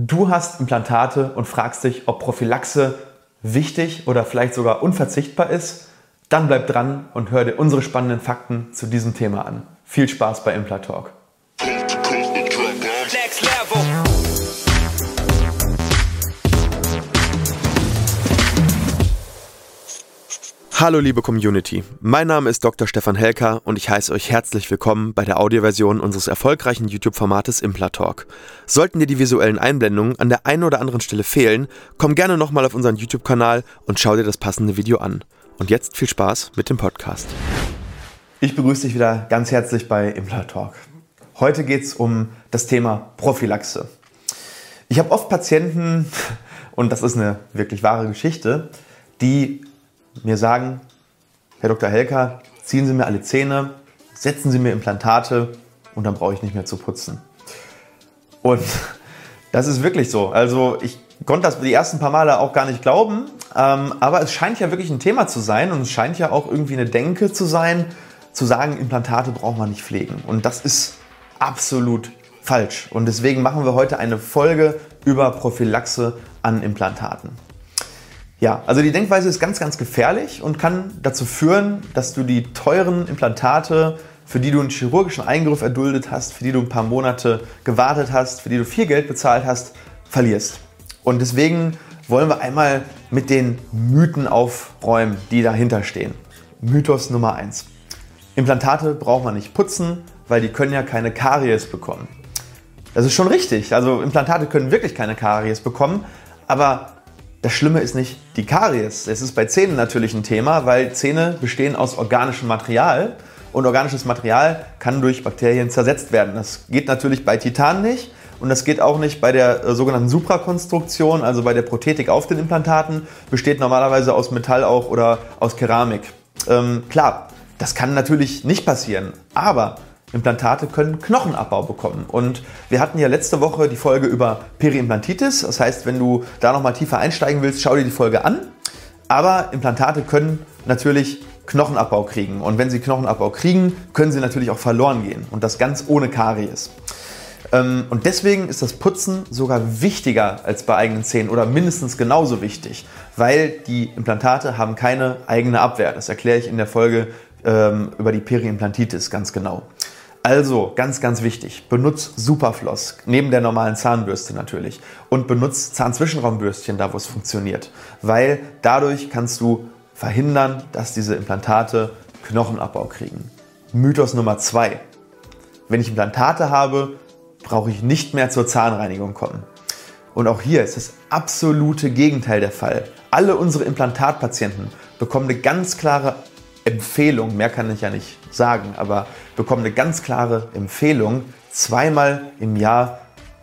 Du hast Implantate und fragst dich, ob Prophylaxe wichtig oder vielleicht sogar unverzichtbar ist? Dann bleib dran und hör dir unsere spannenden Fakten zu diesem Thema an. Viel Spaß bei Implatalk. Hallo liebe Community, mein Name ist Dr. Stefan Helker und ich heiße euch herzlich willkommen bei der Audioversion unseres erfolgreichen YouTube-Formates Implatalk. Sollten dir die visuellen Einblendungen an der einen oder anderen Stelle fehlen, komm gerne nochmal auf unseren YouTube-Kanal und schau dir das passende Video an. Und jetzt viel Spaß mit dem Podcast. Ich begrüße dich wieder ganz herzlich bei Implatalk. Heute geht es um das Thema Prophylaxe. Ich habe oft Patienten, und das ist eine wirklich wahre Geschichte, die mir sagen, Herr Dr. Helker, ziehen Sie mir alle Zähne, setzen Sie mir Implantate und dann brauche ich nicht mehr zu putzen. Und das ist wirklich so. Also ich konnte das die ersten paar Male auch gar nicht glauben, ähm, aber es scheint ja wirklich ein Thema zu sein und es scheint ja auch irgendwie eine Denke zu sein, zu sagen, Implantate braucht man nicht pflegen. Und das ist absolut falsch. Und deswegen machen wir heute eine Folge über Prophylaxe an Implantaten. Ja, also die Denkweise ist ganz, ganz gefährlich und kann dazu führen, dass du die teuren Implantate, für die du einen chirurgischen Eingriff erduldet hast, für die du ein paar Monate gewartet hast, für die du viel Geld bezahlt hast, verlierst. Und deswegen wollen wir einmal mit den Mythen aufräumen, die dahinter stehen. Mythos Nummer 1. Implantate braucht man nicht putzen, weil die können ja keine Karies bekommen. Das ist schon richtig. Also Implantate können wirklich keine Karies bekommen, aber das Schlimme ist nicht die Karies. Es ist bei Zähnen natürlich ein Thema, weil Zähne bestehen aus organischem Material und organisches Material kann durch Bakterien zersetzt werden. Das geht natürlich bei Titan nicht und das geht auch nicht bei der äh, sogenannten Suprakonstruktion, also bei der Prothetik auf den Implantaten, besteht normalerweise aus Metall auch oder aus Keramik. Ähm, klar, das kann natürlich nicht passieren, aber Implantate können Knochenabbau bekommen. Und wir hatten ja letzte Woche die Folge über Periimplantitis. Das heißt, wenn du da nochmal tiefer einsteigen willst, schau dir die Folge an. Aber Implantate können natürlich Knochenabbau kriegen. Und wenn sie Knochenabbau kriegen, können sie natürlich auch verloren gehen. Und das ganz ohne Karies. Ähm, und deswegen ist das Putzen sogar wichtiger als bei eigenen Zähnen oder mindestens genauso wichtig, weil die Implantate haben keine eigene Abwehr. Das erkläre ich in der Folge ähm, über die Periimplantitis ganz genau. Also, ganz, ganz wichtig, benutzt Superfloss, neben der normalen Zahnbürste natürlich. Und benutzt Zahnzwischenraumbürstchen da, wo es funktioniert. Weil dadurch kannst du verhindern, dass diese Implantate Knochenabbau kriegen. Mythos Nummer zwei. Wenn ich Implantate habe, brauche ich nicht mehr zur Zahnreinigung kommen. Und auch hier ist das absolute Gegenteil der Fall. Alle unsere Implantatpatienten bekommen eine ganz klare Empfehlung, mehr kann ich ja nicht sagen, aber bekommen eine ganz klare Empfehlung, zweimal im Jahr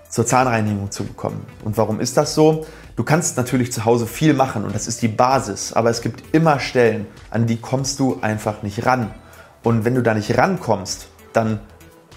zur Zahnreinigung zu bekommen. Und warum ist das so? Du kannst natürlich zu Hause viel machen und das ist die Basis, aber es gibt immer Stellen, an die kommst du einfach nicht ran. Und wenn du da nicht rankommst, dann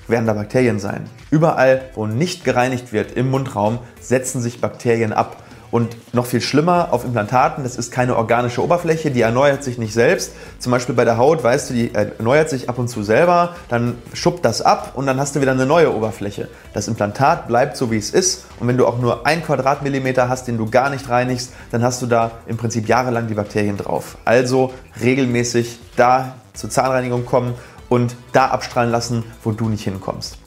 werden da Bakterien sein. Überall, wo nicht gereinigt wird im Mundraum, setzen sich Bakterien ab. Und noch viel schlimmer auf Implantaten, das ist keine organische Oberfläche, die erneuert sich nicht selbst. Zum Beispiel bei der Haut, weißt du, die erneuert sich ab und zu selber, dann schuppt das ab und dann hast du wieder eine neue Oberfläche. Das Implantat bleibt so, wie es ist. Und wenn du auch nur ein Quadratmillimeter hast, den du gar nicht reinigst, dann hast du da im Prinzip jahrelang die Bakterien drauf. Also regelmäßig da zur Zahnreinigung kommen und da abstrahlen lassen, wo du nicht hinkommst.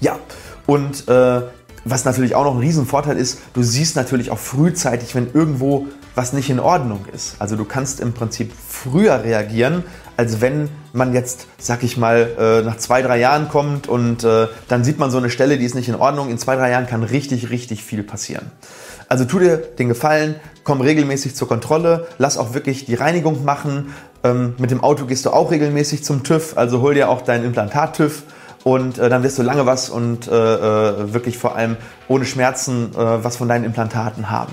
Ja, und äh, was natürlich auch noch ein Riesenvorteil ist, du siehst natürlich auch frühzeitig, wenn irgendwo was nicht in Ordnung ist. Also du kannst im Prinzip früher reagieren, als wenn man jetzt, sag ich mal, äh, nach zwei, drei Jahren kommt und äh, dann sieht man so eine Stelle, die ist nicht in Ordnung. In zwei, drei Jahren kann richtig, richtig viel passieren. Also tu dir den Gefallen, komm regelmäßig zur Kontrolle, lass auch wirklich die Reinigung machen. Ähm, mit dem Auto gehst du auch regelmäßig zum TÜV, also hol dir auch deinen Implantat-TÜV und äh, dann wirst du lange was und äh, äh, wirklich vor allem ohne Schmerzen äh, was von deinen Implantaten haben.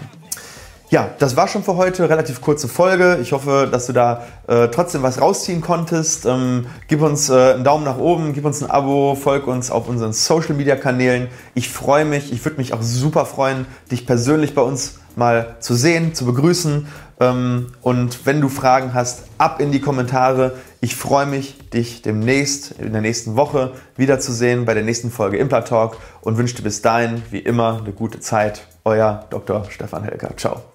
Ja, das war schon für heute. Relativ kurze Folge. Ich hoffe, dass du da äh, trotzdem was rausziehen konntest. Ähm, gib uns äh, einen Daumen nach oben, gib uns ein Abo, folg uns auf unseren Social Media Kanälen. Ich freue mich, ich würde mich auch super freuen, dich persönlich bei uns mal zu sehen, zu begrüßen. Ähm, und wenn du Fragen hast, ab in die Kommentare. Ich freue mich, dich demnächst, in der nächsten Woche wiederzusehen bei der nächsten Folge Impla Talk und wünsche dir bis dahin, wie immer, eine gute Zeit. Euer Dr. Stefan Helker. Ciao.